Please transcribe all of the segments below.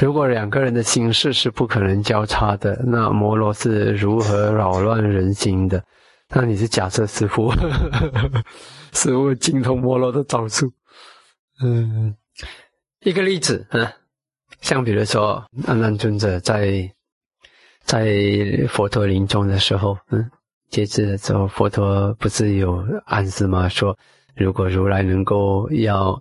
如果两个人的心事是不可能交叉的，那摩罗是如何扰乱人心的？那你是假设师傅，师傅精通摩罗的招数。嗯，一个例子，嗯，像比如说阿难尊者在在佛陀临终的时候，嗯，接旨的时候，佛陀不是有暗示吗？说如果如来能够要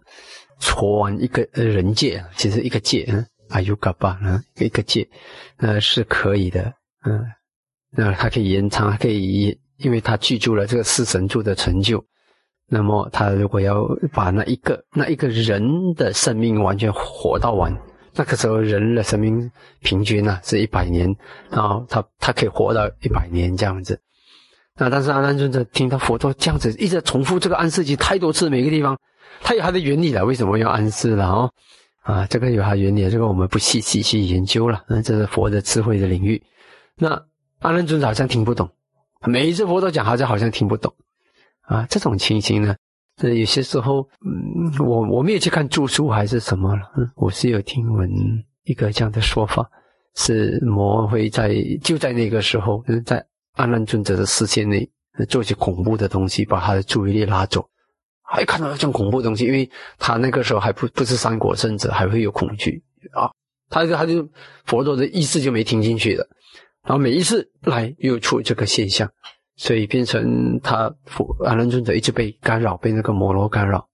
戳完一个人界，其实一个界，嗯，阿尤嘎巴，呢，一个界，那是可以的，嗯，那它可以延长，可以。因为他记住了这个四神柱的成就，那么他如果要把那一个那一个人的生命完全活到完，那个时候人的生命平均呢是一百年，然后他他可以活到一百年这样子。那但是阿难尊者听到佛陀这样子一直重复这个暗示句太多次，每个地方他有他的原理了，为什么要暗示了哦？啊，这个有他原理，这个我们不细细去研究了，那这是佛的智慧的领域。那阿难尊者好像听不懂。每一次佛都讲，好像好像听不懂，啊，这种情形呢，这有些时候，嗯，我我没有去看著书还是什么了，嗯，我是有听闻一个这样的说法，是魔会在就在那个时候，在阿难尊者的视线内做些恐怖的东西，把他的注意力拉走，还看到这种恐怖东西，因为他那个时候还不不是三国圣者，还会有恐惧啊，他就他就佛陀的意思就没听进去的。然后每一次来又出这个现象，所以变成他佛阿难尊者一直被干扰，被那个摩罗干扰，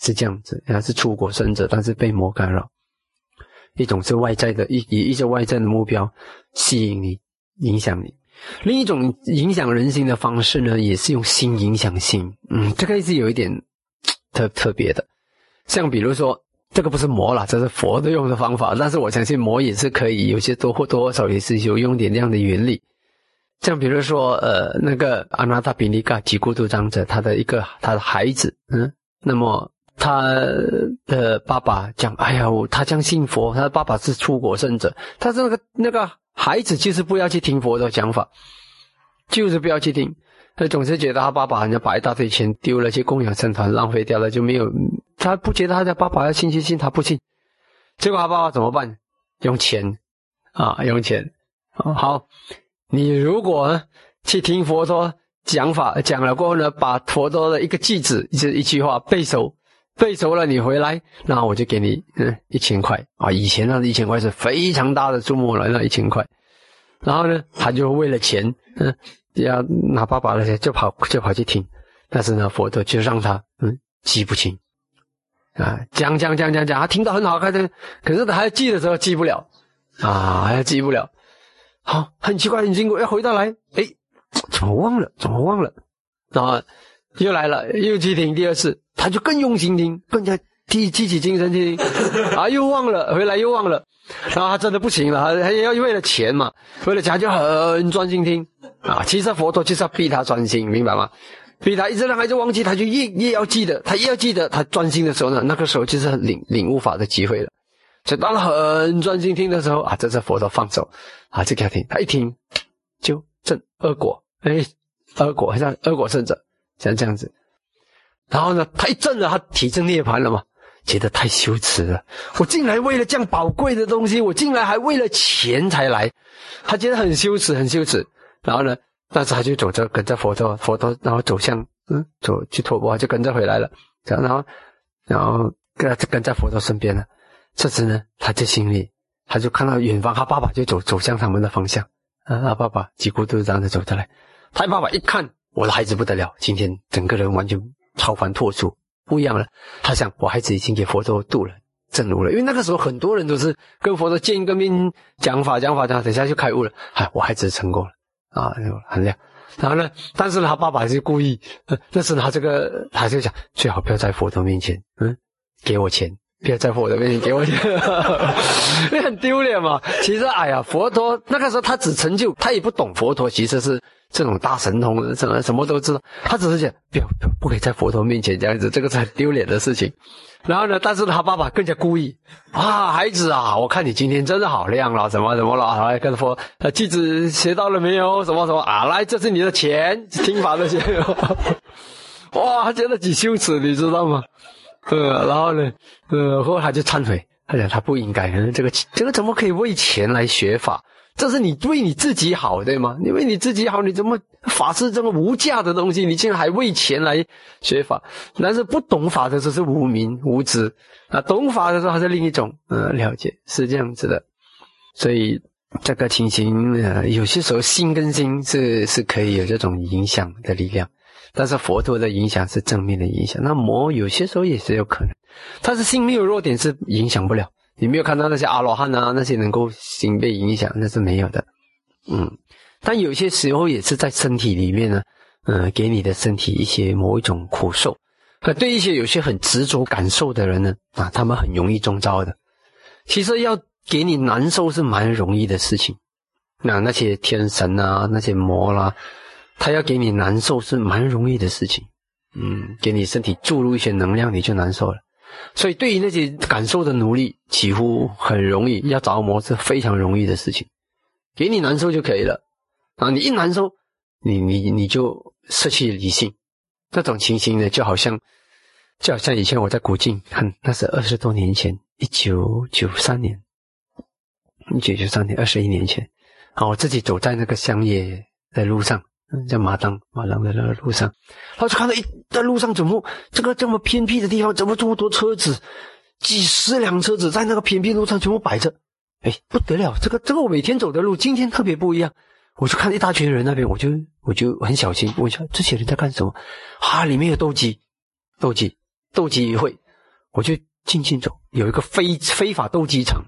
是这样子。他是出国生者，但是被魔干扰。一种是外在的，一以一些外在的目标吸引你、影响你；另一种影响人心的方式呢，也是用心影响心。嗯，这个是有一点特特别的，像比如说。这个不是魔了，这是佛的用的方法。但是我相信魔也是可以，有些多或多少也是有用点这样的原理。像比如说，呃，那个阿那达比尼嘎吉孤独长者，他的一个他的孩子，嗯，那么他的爸爸讲，哎呀，他将信佛，他的爸爸是出国圣者，他是那个那个孩子就是不要去听佛的讲法，就是不要去听。他总是觉得他爸爸人家把一大堆钱丢了去供养僧团，浪费掉了就没有。他不觉得他的爸爸要信信信，他不信。结果他爸爸怎么办？用钱啊，用钱。好，你如果去听佛陀讲法讲了过后呢，把佛陀的一个句子，一一句话背熟，背熟了你回来，那我就给你嗯一千块啊。以前那一千块是非常大的数目了，那一千块。然后呢，他就为了钱，嗯。要拿爸爸那些，就跑就跑去听，但是呢，佛陀就让他嗯记不清，啊讲讲讲讲讲，他听到很好，看的，可是他还记的时候记不了，啊还记不了，好很奇怪很辛苦，要回到来，哎怎么忘了怎么忘了，然后又来了又去听第二次，他就更用心听，更加提提起精神去听，啊又忘了回来又忘了。然后他真的不行了，他要为了钱嘛，为了钱就很专心听。啊。其实佛陀就是要逼他专心，明白吗？逼他一直让孩子忘记，他就越越要记得，他越要记得，他专心的时候呢，那个时候就是领领悟法的机会了。所以当他很专心听的时候啊，这是佛陀放手啊，就给他听，他一听就证恶果，哎，恶果像恶果圣者像这样子。然后呢，他一证了，他体证涅槃了嘛。觉得太羞耻了，我进来为了这样宝贵的东西，我进来还为了钱才来，他觉得很羞耻，很羞耻。然后呢，但是他就走着跟着佛陀，佛陀然后走向嗯，走去托钵，就跟着回来了。然后，然后跟跟在佛陀身边了。这次呢，他在心里，他就看到远方，他爸爸就走走向他们的方向。啊，他爸爸几乎都是这样子走着来。他爸爸一看，我的孩子不得了，今天整个人完全超凡脱俗。不一样了，他想我孩子已经给佛陀度了，正悟了。因为那个时候很多人都是跟佛陀见一个面，讲法讲法讲，等下就开悟了。嗨，我孩子成功了啊，很亮。然后呢，但是，他爸爸是故意，但是他这个他就讲，最好不要在佛陀面前，嗯，给我钱，不要在佛陀面前给我钱，你很丢脸嘛。其实，哎呀，佛陀那个时候他只成就，他也不懂佛陀其实是。这种大神通，什么什么都知道，他只是讲不要不可以在佛陀面前这样子，这个是很丢脸的事情。然后呢，但是他爸爸更加故意啊，孩子啊，我看你今天真的好亮了，怎么怎么了？来跟佛，呃，弟子学到了没有？什么什么啊？来，这是你的钱，听法的钱。哇，他觉得几羞耻，你知道吗？呃，然后呢，呃，后来他就忏悔他讲他不应该，这个这个怎么可以为钱来学法？这是你为你自己好，对吗？你为你自己好，你怎么法是这么无价的东西，你竟然还为钱来学法？但是不懂法的时候是无明无知啊，懂法的时候还是另一种呃了解，是这样子的。所以这个情形呃，有些时候心跟心是是可以有这种影响的力量，但是佛陀的影响是正面的影响，那魔有些时候也是有可能，但是心没有弱点是影响不了。你没有看到那些阿罗汉啊，那些能够心被影响，那是没有的。嗯，但有些时候也是在身体里面呢，嗯，给你的身体一些某一种苦受。可对一些有些很执着感受的人呢，啊，他们很容易中招的。其实要给你难受是蛮容易的事情。那那些天神啊，那些魔啦，他要给你难受是蛮容易的事情。嗯，给你身体注入一些能量，你就难受了。所以，对于那些感受的奴隶，几乎很容易要着魔是非常容易的事情，给你难受就可以了啊！你一难受，你你你就失去理性，这种情形呢，就好像就好像以前我在古晋看，那是二十多年前，一九九三年，一九九三年，二十一年前啊，我自己走在那个乡野的路上。在马当马当的那个路上，他就看到一在路上怎么这个这么偏僻的地方，怎么这么多车子，几十辆车子在那个偏僻路上全部摆着，哎，不得了！这个这个我每天走的路，今天特别不一样。我就看一大群人那边，我就我就很小心，我想这些人在干什么？啊，里面有斗鸡，斗鸡，斗鸡会，我就静静走，有一个非非法斗鸡场，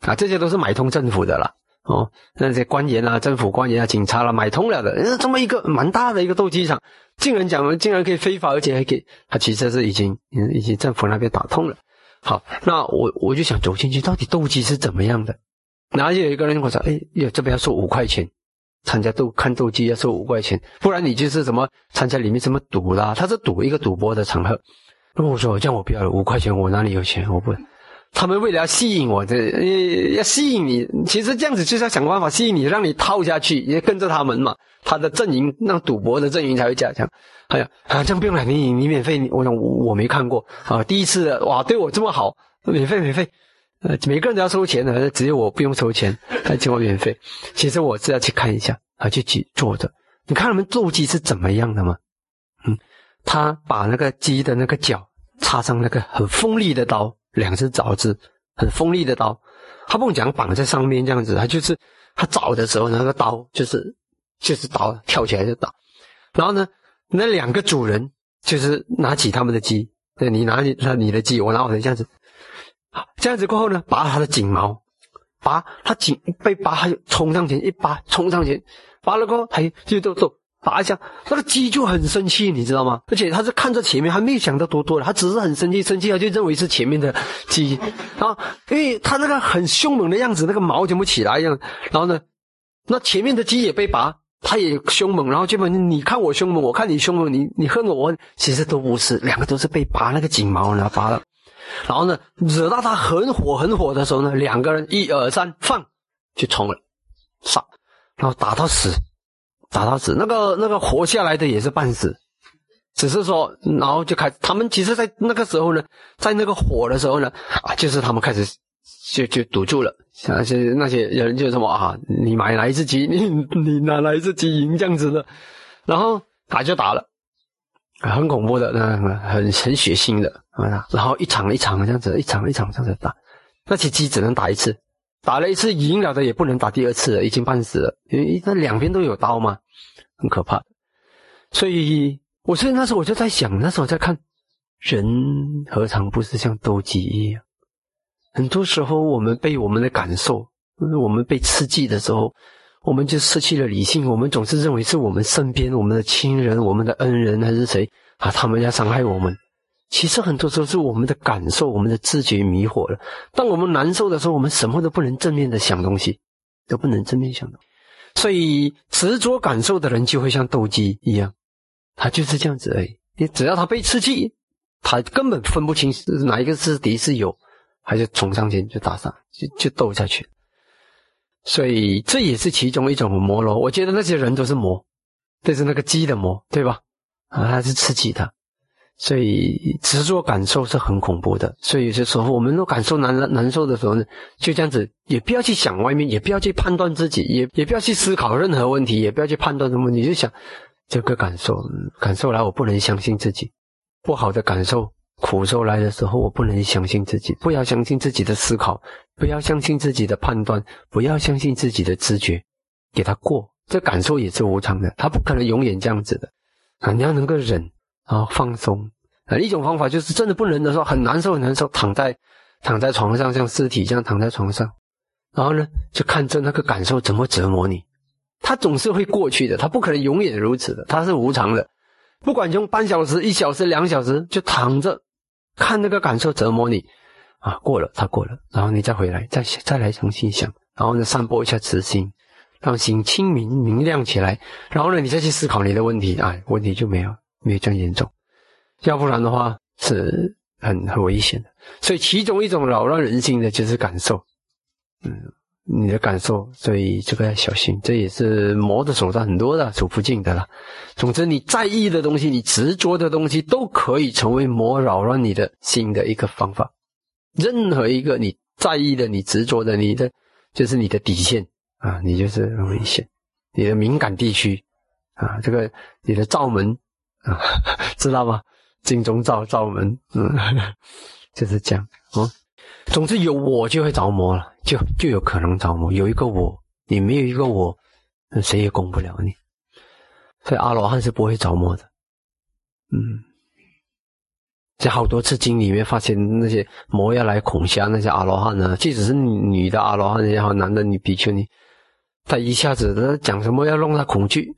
啊，这些都是买通政府的了。哦，那些官员啊、政府官员啊、警察啦，买通了的，这么一个蛮大的一个斗鸡场，竟然讲竟然可以非法，而且还可以，他其实是已经已经政府那边打通了。好，那我我就想走进去，到底斗鸡是怎么样的？然后就有一个人我说：“哎，要这边要收五块钱，参加斗看斗鸡要收五块钱，不然你就是什么参加里面什么赌啦，他是赌一个赌博的场合。”那我说：“这样我不要了，五块钱我哪里有钱？我不。”他们为了要吸引我，这要吸引你，其实这样子就是要想办法吸引你，让你套下去，也跟着他们嘛。他的阵营，那赌博的阵营才会加强。哎呀，啊，这样不用了，你你免费，我想我没看过啊，第一次哇，对我这么好，免费免费，呃，每个人都要收钱的，只有我不用收钱，还请我免费。其实我是要去看一下，啊，去去坐着。你看他们做鸡是怎么样的吗？嗯，他把那个鸡的那个脚插上那个很锋利的刀。两只爪子很锋利的刀，他不讲绑在上面这样子，他就是他找的时候那个刀就是就是刀跳起来就打，然后呢，那两个主人就是拿起他们的鸡，对你拿你那你的鸡，我拿我的这样子，好这样子过后呢，拔他的颈毛，拔他颈被拔他就冲上前一拔冲上前，拔了过后他就就就。打一下，那个鸡就很生气，你知道吗？而且他是看着前面，还没有想到多多的，他只是很生气，生气他就认为是前面的鸡啊，因为他那个很凶猛的样子，那个毛全部起来一样。然后呢，那前面的鸡也被拔，他也凶猛，然后基本你看我凶猛，我看你凶猛，你你恨我，我其实都不是，两个都是被拔那个颈毛然后拔了。然后呢，惹到他很火很火的时候呢，两个人一二三放就冲了，杀，然后打到死。打到死，那个那个活下来的也是半死，只是说，然后就开，他们其实，在那个时候呢，在那个火的时候呢，啊，就是他们开始就就堵住了，像那些那些人就什么啊，你买哪一只鸡，你 你拿来一只鸡赢这样子的，然后打就打了，很恐怖的，那很很血腥的，然后一场一场这样子，一场一场这样子打，那些鸡只能打一次。打了一次赢了的也不能打第二次了，已经半死了，因为那两边都有刀嘛，很可怕。所以，我所以那时候我就在想，那时候在看，人何尝不是像斗鸡一样？很多时候我们被我们的感受，我们被刺激的时候，我们就失去了理性。我们总是认为是我们身边我们的亲人、我们的恩人还是谁啊，他们要伤害我们。其实很多时候是我们的感受、我们的知觉迷惑了。当我们难受的时候，我们什么都不能正面的想东西，都不能正面想的。所以执着感受的人就会像斗鸡一样，他就是这样子而已。你只要他被刺激，他根本分不清是哪一个是敌是友，他就冲上前就打上，就就斗下去。所以这也是其中一种魔咯。我觉得那些人都是魔，这是那个鸡的魔，对吧？啊，他是刺激他。所以执着感受是很恐怖的。所以有些时候，我们都感受难难受的时候呢，就这样子，也不要去想外面，也不要去判断自己，也也不要去思考任何问题，也不要去判断什么问题，就想这个感受，感受来，我不能相信自己，不好的感受、苦受来的时候，我不能相信自己，不要相信自己的思考，不要相信自己的判断，不要相信自己的知觉，给他过。这感受也是无常的，他不可能永远这样子的啊！你要能够忍。然后放松啊，一种方法就是真的不能的时候，很难受很难受，躺在躺在床上，像尸体这样躺在床上，然后呢，就看着那个感受怎么折磨你。它总是会过去的，它不可能永远如此的，它是无常的。不管用半小时、一小时、两小时，就躺着看那个感受折磨你啊，过了，它过了，然后你再回来，再再来重新想，然后呢，散播一下慈心，让心清明明亮起来，然后呢，你再去思考你的问题，哎，问题就没有。没有这样严重，要不然的话是很很危险的。所以其中一种扰乱人心的就是感受，嗯，你的感受，所以这个要小心。这也是魔的手段很多的，数不尽的了。总之，你在意的东西，你执着的东西，都可以成为魔扰乱你的心的一个方法。任何一个你在意的、你执着的、你的，就是你的底线啊，你就是很危险。你的敏感地区啊，这个你的罩门。啊，知道吗？镜中照照门，嗯，就是这样。哦，总之有我就会着魔了，就就有可能着魔。有一个我，你没有一个我，谁也攻不了你。所以阿罗汉是不会着魔的。嗯，在好多次经里面发现那些魔要来恐吓那些阿罗汉呢，即使是女的阿罗汉也好，男的你比丘尼，他一下子他讲什么要弄他恐惧。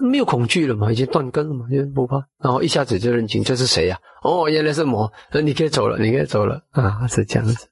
没有恐惧了嘛，已经断根了嘛，就不怕。然后一下子就认清这是谁呀？哦，原来是魔，那你可以走了，你可以走了啊，是这样子。